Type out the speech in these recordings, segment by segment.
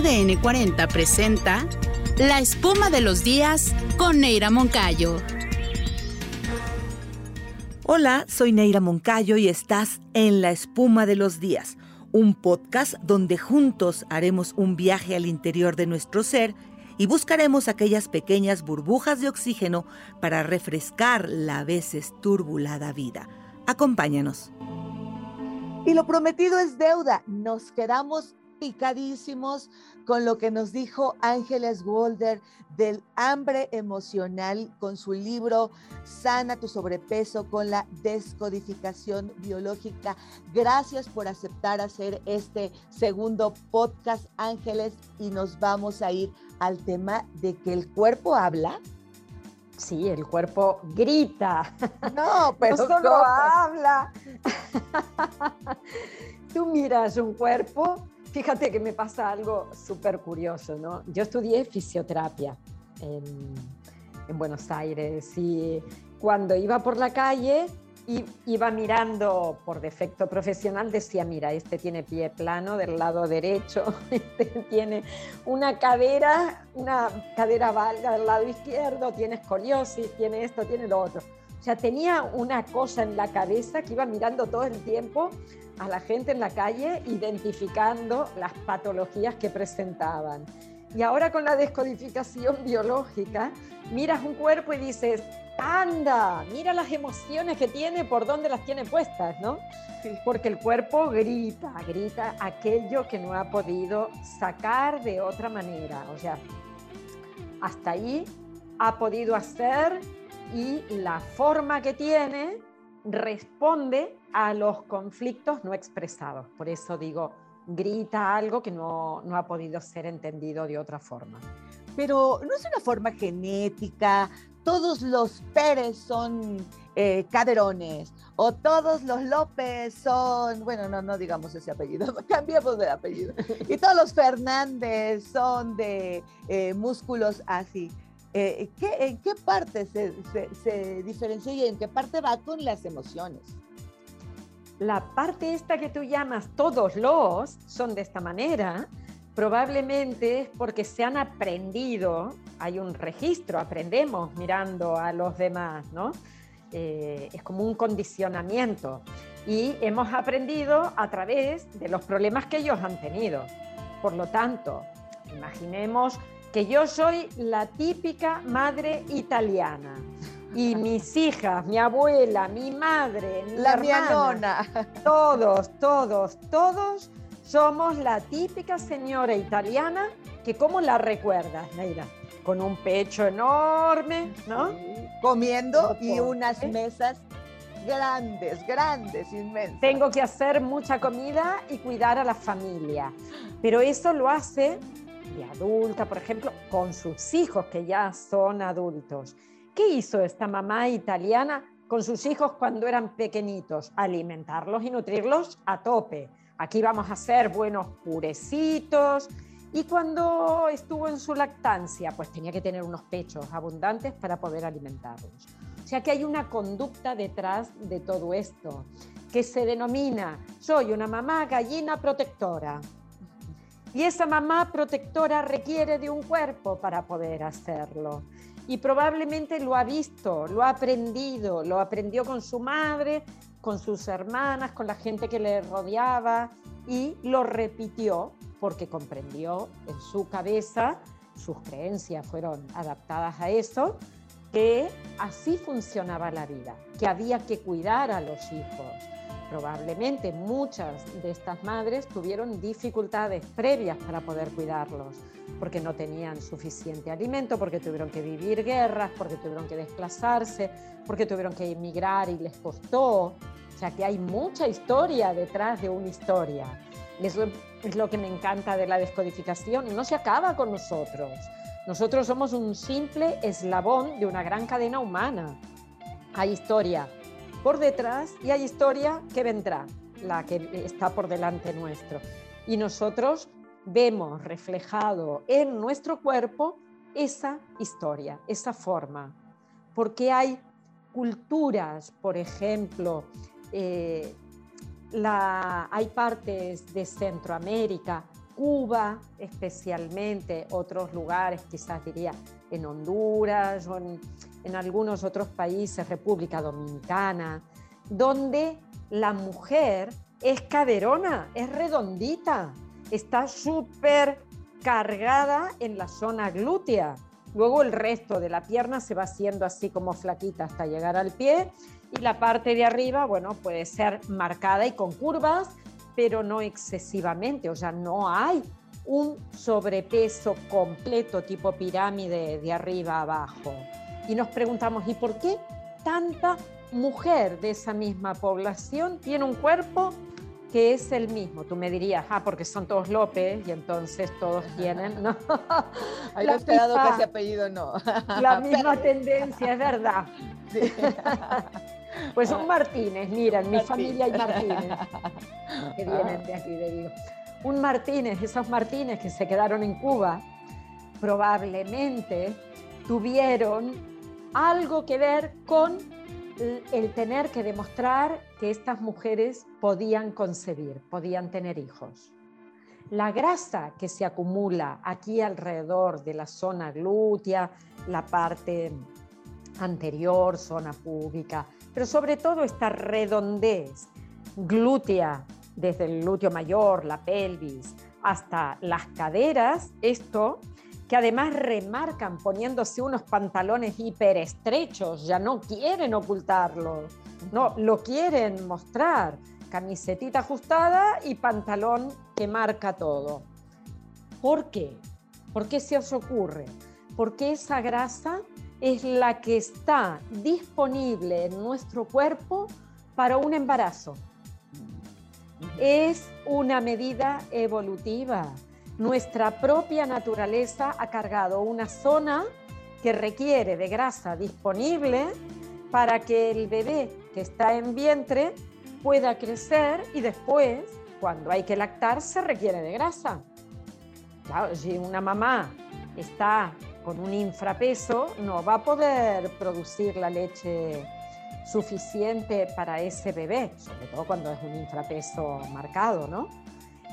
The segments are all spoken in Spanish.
ADN 40 presenta La espuma de los días con Neira Moncayo. Hola, soy Neira Moncayo y estás en La espuma de los días, un podcast donde juntos haremos un viaje al interior de nuestro ser y buscaremos aquellas pequeñas burbujas de oxígeno para refrescar la a veces turbulada vida. Acompáñanos. Y lo prometido es deuda. Nos quedamos picadísimos con lo que nos dijo Ángeles Walder del hambre emocional con su libro Sana tu sobrepeso con la descodificación biológica. Gracias por aceptar hacer este segundo podcast, Ángeles, y nos vamos a ir al tema de que el cuerpo habla. Sí, el cuerpo grita. No, pero no solo habla. Tú miras un cuerpo Fíjate que me pasa algo súper curioso, ¿no? Yo estudié fisioterapia en, Buenos Aires y cuando iba por la calle iba mirando por defecto profesional, decía, mira, este tiene pie plano del lado derecho, este tiene una cadera, una cadera valga del lado izquierdo, tiene escoliosis, tiene esto, tiene lo otro. O sea, tenía una cosa en la cabeza que iba mirando todo el tiempo a la gente en la calle identificando las patologías que presentaban. Y ahora con la descodificación biológica, miras un cuerpo y dices, anda, mira las emociones que tiene, por dónde las tiene puestas, ¿no? Porque el cuerpo grita, grita aquello que no ha podido sacar de otra manera. O sea, hasta ahí ha podido hacer y la forma que tiene responde a los conflictos no expresados. Por eso digo, grita algo que no, ha podido ser entendido de otra forma. Pero no es una forma genética, todos los Pérez son eh, caderones o todos los López son, bueno, no, no digamos ese apellido, cambiemos de apellido. Y todos los Fernández son de eh, músculos así. Eh, ¿En qué parte se, se, diferencia y en qué parte va con las emociones? La parte esta que tú llamas todos los son de esta manera, probablemente es porque se han aprendido, hay un registro, aprendemos mirando a los demás, ¿no? Eh, es como un condicionamiento y hemos aprendido a través de los problemas que ellos han tenido. Por lo tanto, imaginemos que yo soy la típica madre italiana. Y mis hijas, mi abuela, mi madre, mi la hermana, todos, todos, todos somos la típica señora italiana que cómo la recuerdas, Neira, con un pecho enorme, ¿no? Comiendo y unas mesas grandes, grandes, inmensas. Tengo que hacer mucha comida y cuidar a la familia. Pero eso lo hace adulta, por ejemplo, con sus hijos que ya son adultos. ¿Qué hizo esta mamá italiana con sus hijos cuando eran pequeñitos? Alimentarlos y nutrirlos a tope. Aquí vamos a hacer buenos purecitos. Y cuando estuvo en su lactancia, pues tenía que tener unos pechos abundantes para poder alimentarlos. O sea que hay una conducta detrás de todo esto que se denomina soy una mamá gallina protectora. Y esa mamá protectora requiere de un cuerpo para poder hacerlo. Y probablemente lo ha visto, lo ha aprendido, lo aprendió con su madre, con sus hermanas, con la gente que le rodeaba y lo repitió porque comprendió en su cabeza, sus creencias fueron adaptadas a eso, que así funcionaba la vida, que había que cuidar a los hijos probablemente muchas de estas madres tuvieron dificultades previas para poder cuidarlos, porque no tenían suficiente alimento, porque tuvieron que vivir guerras, porque tuvieron que desplazarse, porque tuvieron que emigrar y les costó. O sea que hay mucha historia detrás de una historia. eso es lo que me encanta de la descodificación no se acaba con nosotros. Nosotros somos un simple eslabón de una gran cadena humana. Hay historia por detrás y hay historia que vendrá, la que está por delante nuestro. Y nosotros vemos reflejado en nuestro cuerpo esa historia, esa forma. Porque hay culturas, por ejemplo, eh, hay partes de Centroamérica, Cuba especialmente, otros lugares, quizás diría en Honduras o en, en algunos otros países, República Dominicana, donde la mujer es caderona, es redondita, está súper cargada en la zona glútea. Luego el resto de la pierna se va haciendo así como flaquita hasta llegar al pie y la parte de arriba, bueno, puede ser marcada y con curvas, pero no excesivamente, o sea, no hay un sobrepeso completo tipo pirámide de arriba a abajo. Y nos preguntamos, ¿y por qué tanta mujer de esa misma población tiene un cuerpo que es el mismo. Tú me dirías, ah, porque son todos López y entonces todos tienen, ¿no? Había esperado que ese apellido no. La misma tendencia, es verdad. Pues un Martínez, mira, en mi familia hay Martínez, que vienen de aquí, de Vigo. Un Martínez, esos Martínez que se quedaron en Cuba, probablemente tuvieron algo que ver con el tener que demostrar que estas mujeres podían concebir, podían tener hijos. La grasa que se acumula aquí alrededor de la zona glútea, la parte anterior, zona púbica, pero sobre todo esta redondez glútea, desde el glúteo mayor, la pelvis, hasta las caderas, esto que además remarcan poniéndose unos pantalones hiper estrechos, ya no quieren ocultarlo, no, lo quieren mostrar. Camisetita ajustada y pantalón que marca todo. ¿Por qué? ¿Por qué se os ocurre? Porque esa grasa es la que está disponible en nuestro cuerpo para un embarazo. Es una medida evolutiva nuestra propia naturaleza ha cargado una zona que requiere de grasa disponible para que el bebé que está en vientre pueda crecer y después, cuando hay que lactar, se requiere de grasa. Claro, si una mamá está con un infrapeso, no va a poder producir la leche suficiente para ese bebé, sobre todo cuando es un infrapeso marcado, ¿no?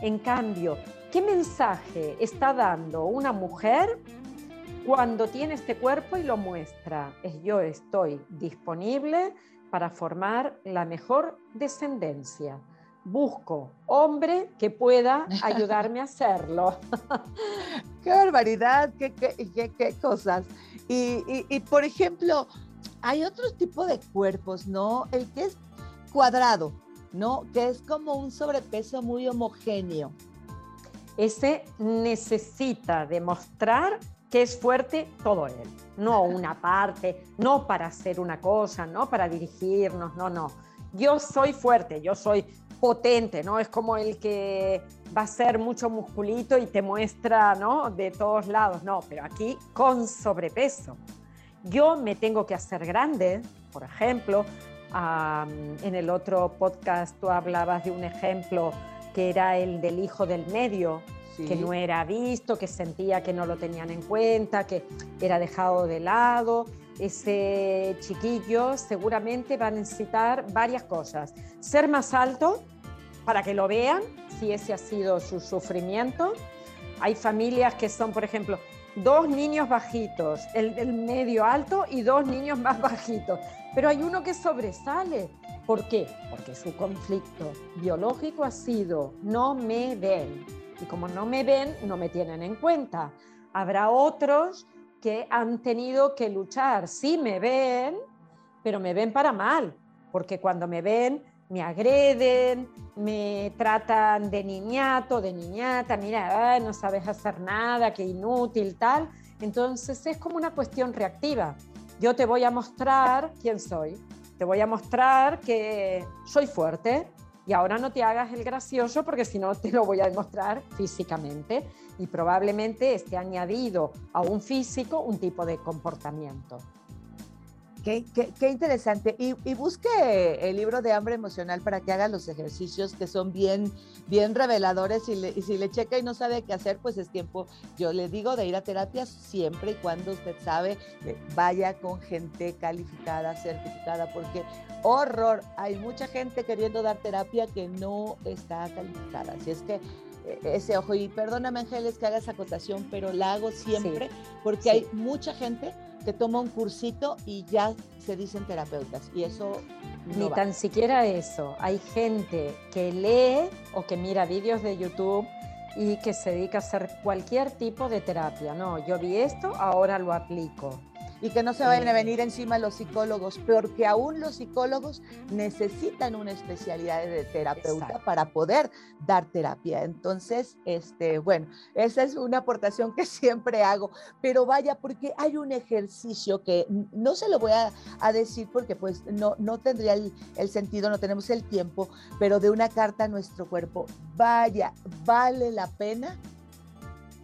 En cambio, ¿qué mensaje está dando una mujer cuando tiene este cuerpo y lo muestra? Es yo estoy disponible para formar la mejor descendencia. Busco hombre que pueda ayudarme a hacerlo. qué barbaridad, qué, qué, cosas. Y, y, por ejemplo, hay otro tipo de cuerpos, ¿no? El que es cuadrado, ¿no? Que es como un sobrepeso muy homogéneo. Ese necesita demostrar que es fuerte todo él, no una parte, no para hacer una cosa, no para dirigirnos, no, no. Yo soy fuerte, yo soy potente, ¿no? Es como el que va a ser mucho musculito y te muestra, ¿no? De todos lados, no, pero aquí con sobrepeso. Yo me tengo que hacer grande, por ejemplo, en el otro podcast tú hablabas de un ejemplo que era el del hijo del medio, que no era visto, que sentía que no lo tenían en cuenta, que era dejado de lado. Ese chiquillo seguramente va a necesitar varias cosas. Ser más alto para que lo vean, si ese ha sido su sufrimiento. Hay familias que son, por ejemplo, dos niños bajitos, el del medio alto y dos niños más bajitos pero hay uno que sobresale. ¿Por qué? Porque su conflicto biológico ha sido no me ven. Y como no me ven, no me tienen en cuenta. Habrá otros que han tenido que luchar. Sí me ven, pero me ven para mal. Porque cuando me ven, me agreden, me tratan de niñato, de niñata, mira, no sabes hacer nada, qué inútil, tal. Entonces es como una cuestión reactiva yo te voy a mostrar quién soy, te voy a mostrar que soy fuerte y ahora no te hagas el gracioso porque si no te lo voy a demostrar físicamente y probablemente esté añadido a un físico un tipo de comportamiento. Qué, interesante. Y, busque el libro de hambre emocional para que haga los ejercicios que son bien, bien reveladores. Y, si le checa y no sabe qué hacer, pues es tiempo, yo le digo, de ir a terapia siempre y cuando usted sabe, vaya con gente calificada, certificada, porque horror, hay mucha gente queriendo dar terapia que no está calificada. Así es que ese ojo. Y perdóname, Ángeles, que haga esa acotación, pero la hago siempre porque hay mucha gente que toma un cursito y ya se dicen terapeutas. Y eso Ni tan siquiera eso. Hay gente que lee o que mira vídeos de YouTube y que se dedica a hacer cualquier tipo de terapia. No, yo vi esto, ahora lo aplico y que no se vayan a venir encima los psicólogos, porque aún los psicólogos necesitan una especialidad de terapeuta para poder dar terapia. Entonces, este, bueno, esa es una aportación que siempre hago, pero vaya, porque hay un ejercicio que no se lo voy a, decir porque pues no, no tendría el, el sentido, no tenemos el tiempo, pero de una carta a nuestro cuerpo, vaya, vale la pena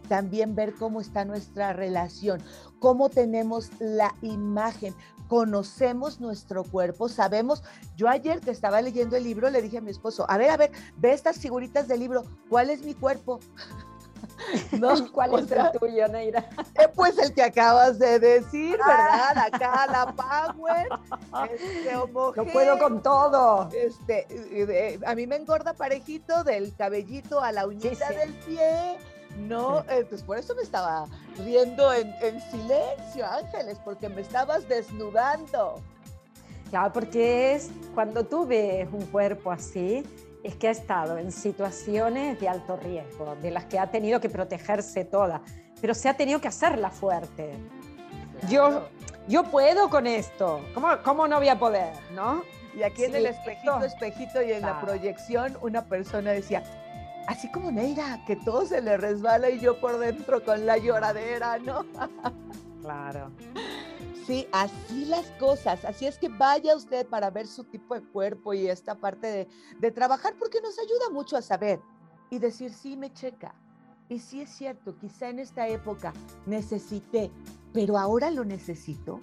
también ver cómo está nuestra relación, cómo tenemos la imagen, conocemos nuestro cuerpo, sabemos. Yo ayer que estaba leyendo el libro le dije a mi esposo, a ver, a ver, ve estas figuritas del libro, ¿cuál es mi cuerpo? ¿No? ¿Cuál es el tuyo, Neira? Eh, pues el que acabas de decir, ah. ¿verdad? Acá la Power, este, No puedo con todo. Este, a mí me engorda parejito del cabellito a la uñita del pie no, eh, pues por eso me estaba riendo en, silencio, Ángeles, porque me estabas desnudando. Claro, porque es cuando tú ves un cuerpo así, es que ha estado en situaciones de alto riesgo, de las que ha tenido que protegerse toda, pero se ha tenido que hacerla fuerte. Yo, yo puedo con esto, ¿Cómo, ¿cómo no voy a poder? ¿no? Y aquí en el espejito, espejito y en la proyección, una persona decía, así como Neira, que todo se le resbala y yo por dentro con la lloradera, ¿no? Claro. Sí, así las cosas. Así es que vaya usted para ver su tipo de cuerpo y esta parte de, de trabajar porque nos ayuda mucho a saber y decir, sí, me checa. Y sí es cierto, quizá en esta época necesité, pero ahora lo necesito.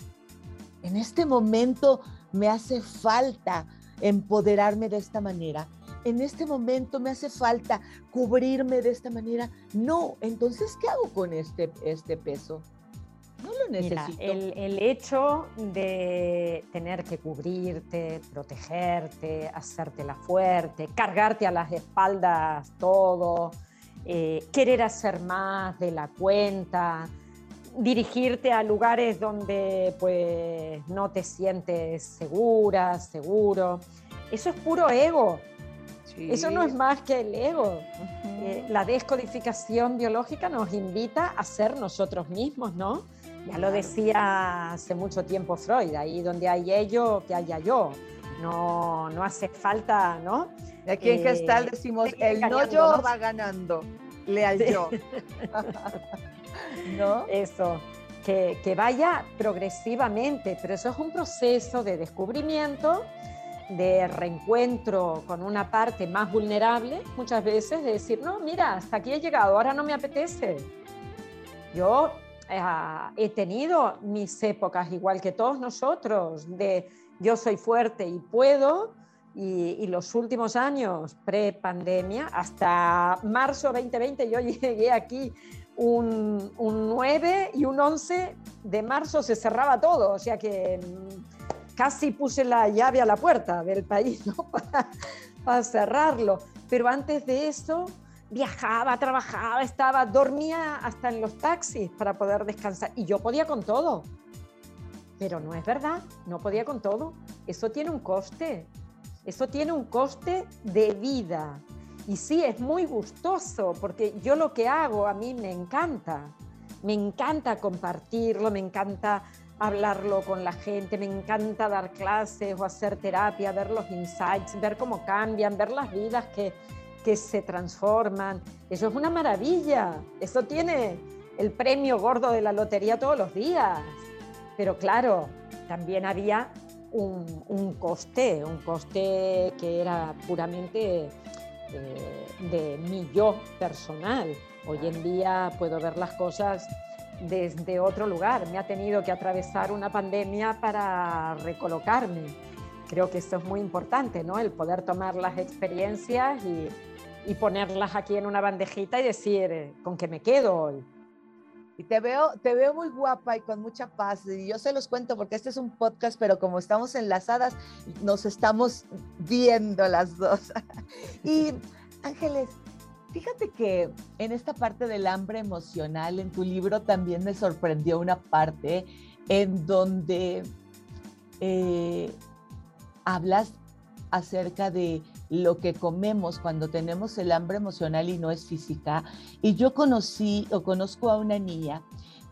En este momento me hace falta empoderarme de esta manera en este momento me hace falta cubrirme de esta manera. No, entonces, ¿qué hago con este, este peso? No lo necesito. el, el, hecho de tener que cubrirte, protegerte, hacértela fuerte, cargarte a las espaldas todo, eh, querer hacer más de la cuenta, dirigirte a lugares donde pues no te sientes segura, seguro. Eso es puro ego. Eso no es más que el ego. Eh, la descodificación biológica nos invita a ser nosotros mismos, ¿no? Ya lo decía hace mucho tiempo Freud, ahí donde hay ello, que haya yo. No, no hace falta, ¿no? aquí en Gestal eh, decimos, el no yo va ganando, leal yo. ¿No? Eso, que, que vaya progresivamente, pero eso es un proceso de descubrimiento de reencuentro con una parte más vulnerable, muchas veces de decir, no, mira, hasta aquí he llegado, ahora no me apetece. Yo eh, he tenido mis épocas, igual que todos nosotros, de yo soy fuerte y puedo, y, los últimos años pre-pandemia, hasta marzo 2020, yo llegué aquí un, un 9 y un 11 de marzo se cerraba todo, o sea que casi puse la llave a la puerta del país para, cerrarlo. Pero antes de eso viajaba, trabajaba, estaba, dormía hasta en los taxis para poder descansar. Y yo podía con todo. Pero no es verdad, no podía con todo. Eso tiene un coste. Eso tiene un coste de vida. Y sí, es muy gustoso porque yo lo que hago a mí me encanta. Me encanta compartirlo, me encanta hablarlo con la gente, me encanta dar clases o hacer terapia, ver los insights, ver cómo cambian, ver las vidas que, que se transforman. Eso es una maravilla, eso tiene el premio gordo de la lotería todos los días. Pero claro, también había un, un coste, un coste que era puramente eh, de mi yo personal. Hoy en día puedo ver las cosas desde otro lugar. Me ha tenido que atravesar una pandemia para recolocarme. Creo que eso es muy importante, ¿no? El poder tomar las experiencias y, y ponerlas aquí en una bandejita y decir, ¿con qué me quedo hoy? Y te veo, te veo muy guapa y con mucha paz. Y yo se los cuento porque este es un podcast, pero como estamos enlazadas, nos estamos viendo las dos. y Ángeles, Fíjate que en esta parte del hambre emocional, en tu libro también me sorprendió una parte en donde eh, hablas acerca de lo que comemos cuando tenemos el hambre emocional y no es física. Y yo conocí o conozco a una niña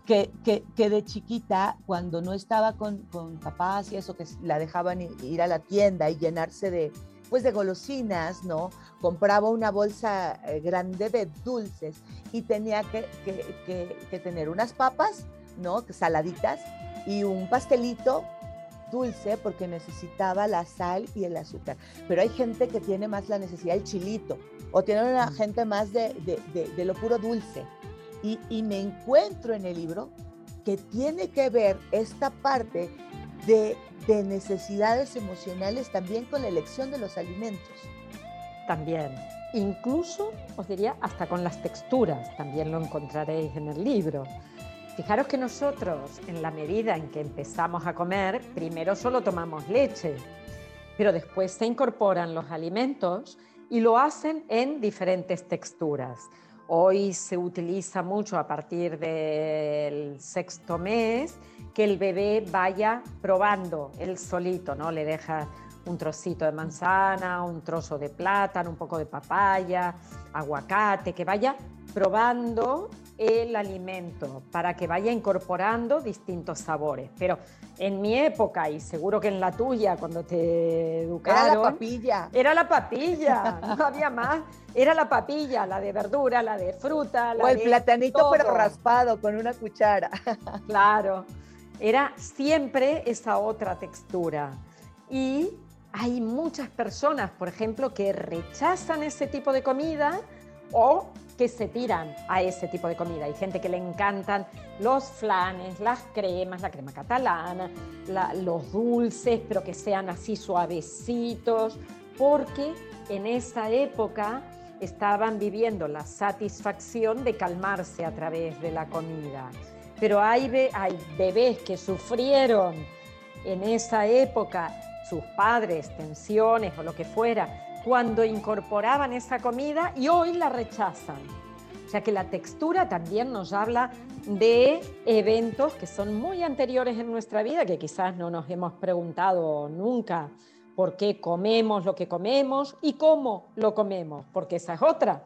que, que, de chiquita, cuando no estaba con, con, papás y eso, que la dejaban ir a la tienda y llenarse de, pues de golosinas, ¿no? Compraba una bolsa eh, grande de dulces y tenía que, que, que tener unas papas, ¿no? Saladitas y un pastelito dulce porque necesitaba la sal y el azúcar. Pero hay gente que tiene más la necesidad del chilito o tiene una mm. gente más de, de, de lo puro dulce. Y, me encuentro en el libro que tiene que ver esta parte de, de necesidades emocionales también con la elección de los alimentos. También. Incluso, os diría, hasta con las texturas, también lo encontraréis en el libro. Fijaros que nosotros, en la medida en que empezamos a comer, primero solo tomamos leche, pero después se incorporan los alimentos y lo hacen en diferentes texturas. Hoy se utiliza mucho a partir del sexto mes que el bebé vaya probando él solito, ¿no? Le deja un trocito de manzana, un trozo de plátano, un poco de papaya, aguacate, que vaya probando el alimento para que vaya incorporando distintos sabores. Pero en mi época, y seguro que en la tuya, cuando te educaron... Era la papilla. Era la papilla, no había más. Era la papilla, la de verdura, la de fruta. La o el platanito pero raspado con una cuchara. Claro, era siempre esa otra textura. Y hay muchas personas, por ejemplo, que rechazan ese tipo de comida o que se tiran a ese tipo de comida. Hay gente que le encantan los flanes, las cremas, la crema catalana, los dulces, pero que sean así suavecitos, porque en esa época estaban viviendo la satisfacción de calmarse a través de la comida. Pero hay, hay bebés que sufrieron en esa época sus padres, tensiones o lo que fuera, cuando incorporaban esa comida y hoy la rechazan. O sea que la textura también nos habla de eventos que son muy anteriores en nuestra vida, que quizás no nos hemos preguntado nunca por qué comemos lo que comemos y cómo lo comemos, porque esa es otra.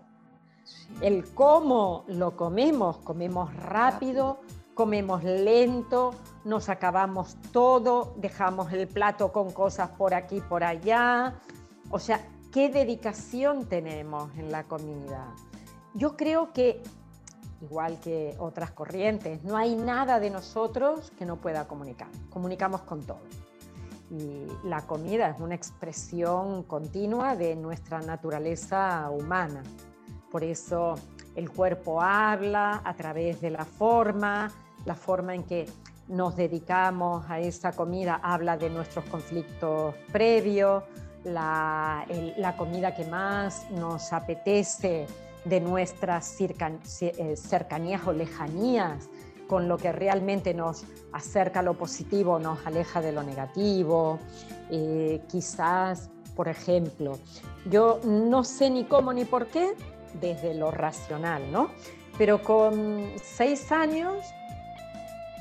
El cómo lo comemos, comemos rápido, comemos lento, nos acabamos todo, dejamos el plato con cosas por aquí, por allá. O sea, qué dedicación tenemos en la comida. Yo creo que, igual que otras corrientes, no hay nada de nosotros que no pueda comunicar. Comunicamos con todo. Y la comida es una expresión continua de nuestra naturaleza humana. Por eso el cuerpo habla a través de la forma, la forma en que nos dedicamos a esa comida habla de nuestros conflictos previos, la, comida que más nos apetece de nuestras eh, cercanías o lejanías con lo que realmente nos acerca lo positivo, nos aleja de lo negativo. Eh, quizás, por ejemplo, yo no sé ni cómo ni por qué desde lo racional, ¿no? Pero con seis años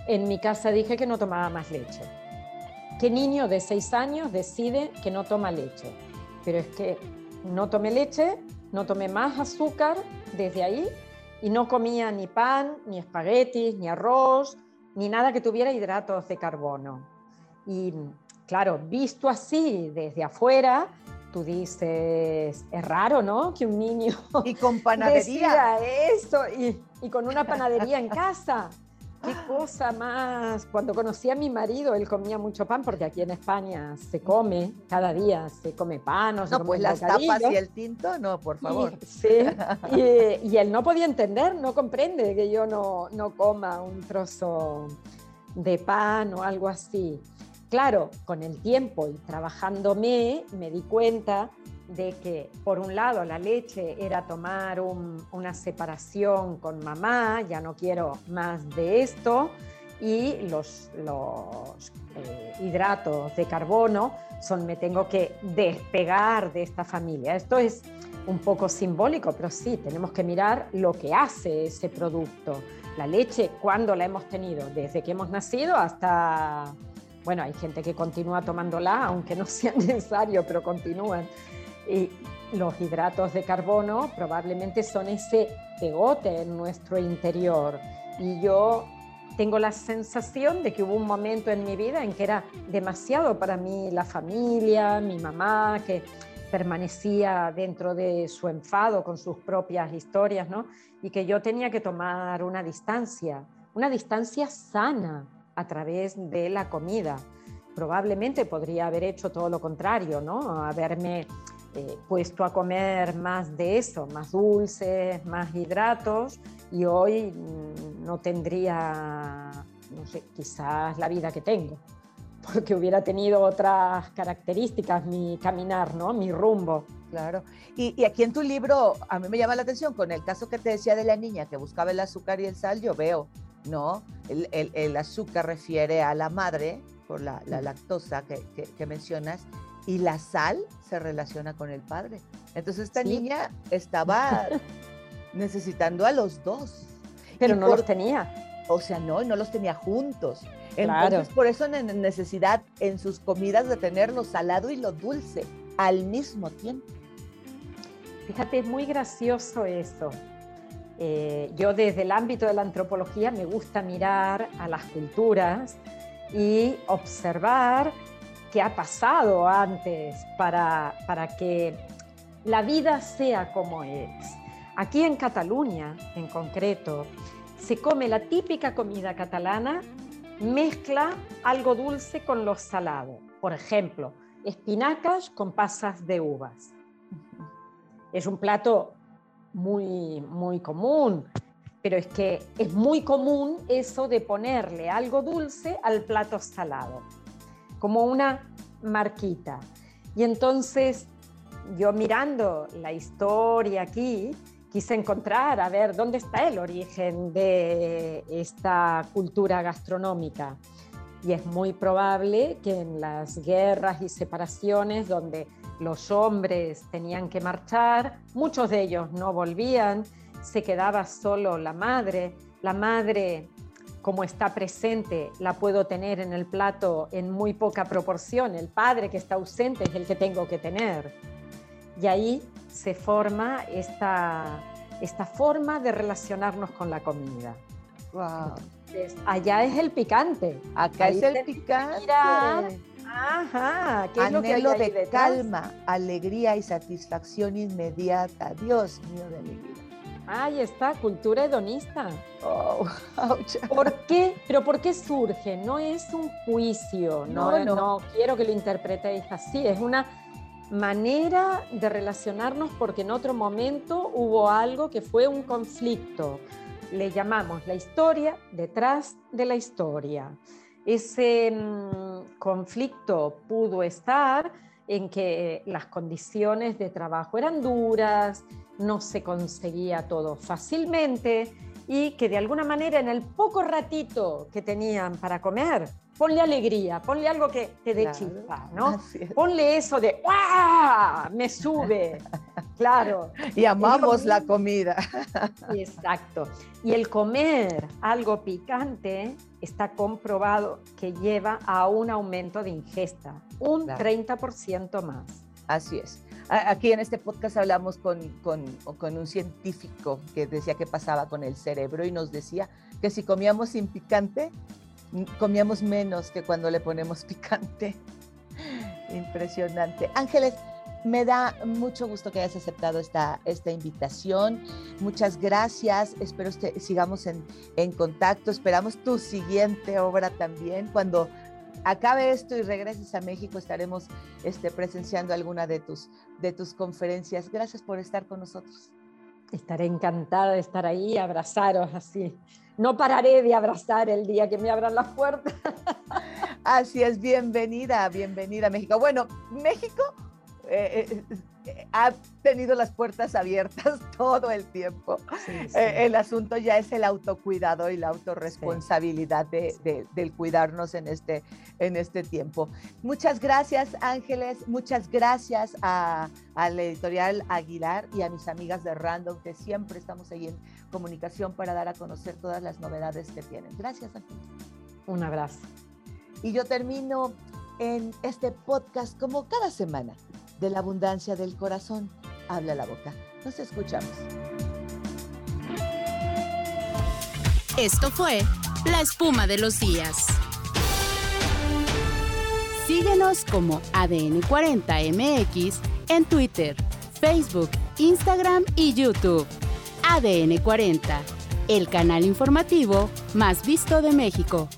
en mi casa dije que no tomaba más leche. ¿Qué niño de seis años decide que no toma leche? Pero es que no tomé leche, no tomé más azúcar desde ahí y no comía ni pan, ni espaguetis, ni arroz, ni nada que tuviera hidratos de carbono. Y claro, visto así desde afuera, tú dices, es raro, ¿no? Que un niño... Y con panadería. y, y con una panadería en casa. Qué cosa más. Cuando conocí a mi marido, él comía mucho pan, porque aquí en España se come, cada día se come pan o se No, pues las tapas y el tinto, no, por favor. sí, y, él no podía entender, no comprende que yo no, no coma un trozo de pan o algo así. Claro, con el tiempo y trabajándome, me di cuenta de que, por un lado, la leche era tomar una separación con mamá, ya no quiero más de esto, y los, eh, hidratos de carbono son me tengo que despegar de esta familia. Esto es un poco simbólico, pero sí, tenemos que mirar lo que hace ese producto. La leche, ¿cuándo la hemos tenido? Desde que hemos nacido hasta... Bueno, hay gente que continúa tomándola, aunque no sea necesario, pero continúan. Y los hidratos de carbono probablemente son ese pegote en nuestro interior. Y yo tengo la sensación de que hubo un momento en mi vida en que era demasiado para mí la familia, mi mamá, que permanecía dentro de su enfado con sus propias historias, ¿no? Y que yo tenía que tomar una distancia, una distancia sana a través de la comida. Probablemente podría haber hecho todo lo contrario, ¿no? Haberme eh, puesto a comer más de eso, más dulces, más hidratos, y hoy mm, no tendría, no sé, quizás la vida que tengo porque hubiera tenido otras características mi caminar, ¿no? Mi rumbo. Claro. Y, aquí en tu libro, a mí me llama la atención, con el caso que te decía de la niña que buscaba el azúcar y el sal, yo veo, ¿no? El, azúcar refiere a la madre, por la, lactosa que, mencionas, y la sal se relaciona con el padre. Entonces esta niña estaba necesitando a los dos. Pero no los tenía. O sea, no, no los tenía juntos. Entonces, por eso necesidad en sus comidas de tener lo salado y lo dulce al mismo tiempo. Fíjate, es muy gracioso eso. Eh, yo desde el ámbito de la antropología me gusta mirar a las culturas y observar qué ha pasado antes para, para que la vida sea como es. Aquí en Cataluña, en concreto, se come la típica comida catalana mezcla algo dulce con lo salado. Por ejemplo, espinacas con pasas de uvas. Es un plato muy, muy común, pero es que es muy común eso de ponerle algo dulce al plato salado, como una marquita. Y entonces yo mirando la historia aquí, quise encontrar, a ver, dónde está el origen de esta cultura gastronómica. Y es muy probable que en las guerras y separaciones donde los hombres tenían que marchar, muchos de ellos no volvían, se quedaba solo la madre. La madre, como está presente, la puedo tener en el plato en muy poca proporción. El padre que está ausente es el que tengo que tener. Y ahí se forma esta, esta forma de relacionarnos con la comida. Wow. allá es el picante. Acá es el picante. ajá, ¿qué es lo que de calma, alegría y satisfacción inmediata. Dios mío de mi vida. Ahí está, cultura hedonista. Oh, ¿Por qué? Pero ¿por qué surge? No es un juicio, no, no, no. no quiero que lo interpretéis así, es una manera de relacionarnos porque en otro momento hubo algo que fue un conflicto. Le llamamos la historia detrás de la historia. Ese mm, conflicto pudo estar en que las condiciones de trabajo eran duras, no se conseguía todo fácilmente y que de alguna manera en el poco ratito que tenían para comer ponle alegría, ponle algo que te dé chispa, ¿no? Ponle eso de ¡ah! Me sube. claro. Y amamos la comida. Exacto. Y el comer algo picante está comprobado que lleva a un aumento de ingesta, un 30% más. Así es. Aquí en este podcast hablamos con, un científico que decía qué pasaba con el cerebro y nos decía que si comíamos sin picante, comíamos menos que cuando le ponemos picante. Impresionante. Ángeles, me da mucho gusto que hayas aceptado esta, esta invitación. Muchas gracias. Espero que sigamos en, en, contacto. Esperamos tu siguiente obra también. Cuando acabe esto y regreses a México, estaremos este, presenciando alguna de tus, de tus conferencias. Gracias por estar con nosotros. Estaré encantada de estar ahí y abrazaros así. No pararé de abrazar el día que me abran las puertas. Así es, bienvenida, bienvenida a México. Bueno, México, eh, eh, ha tenido las puertas abiertas todo el tiempo. Eh, el asunto ya es el autocuidado y la autorresponsabilidad de, del cuidarnos en este, en este tiempo. Muchas gracias, Ángeles. Muchas gracias a, a la editorial Aguilar y a mis amigas de Random, que siempre estamos ahí en comunicación para dar a conocer todas las novedades que tienen. Gracias, Ángeles. Un abrazo. Y yo termino en este podcast como cada semana de la abundancia del corazón. Habla la boca. Nos escuchamos. Esto fue La Espuma de los Días. Síguenos como ADN40MX en Twitter, Facebook, Instagram y YouTube. ADN40, el canal informativo más visto de México.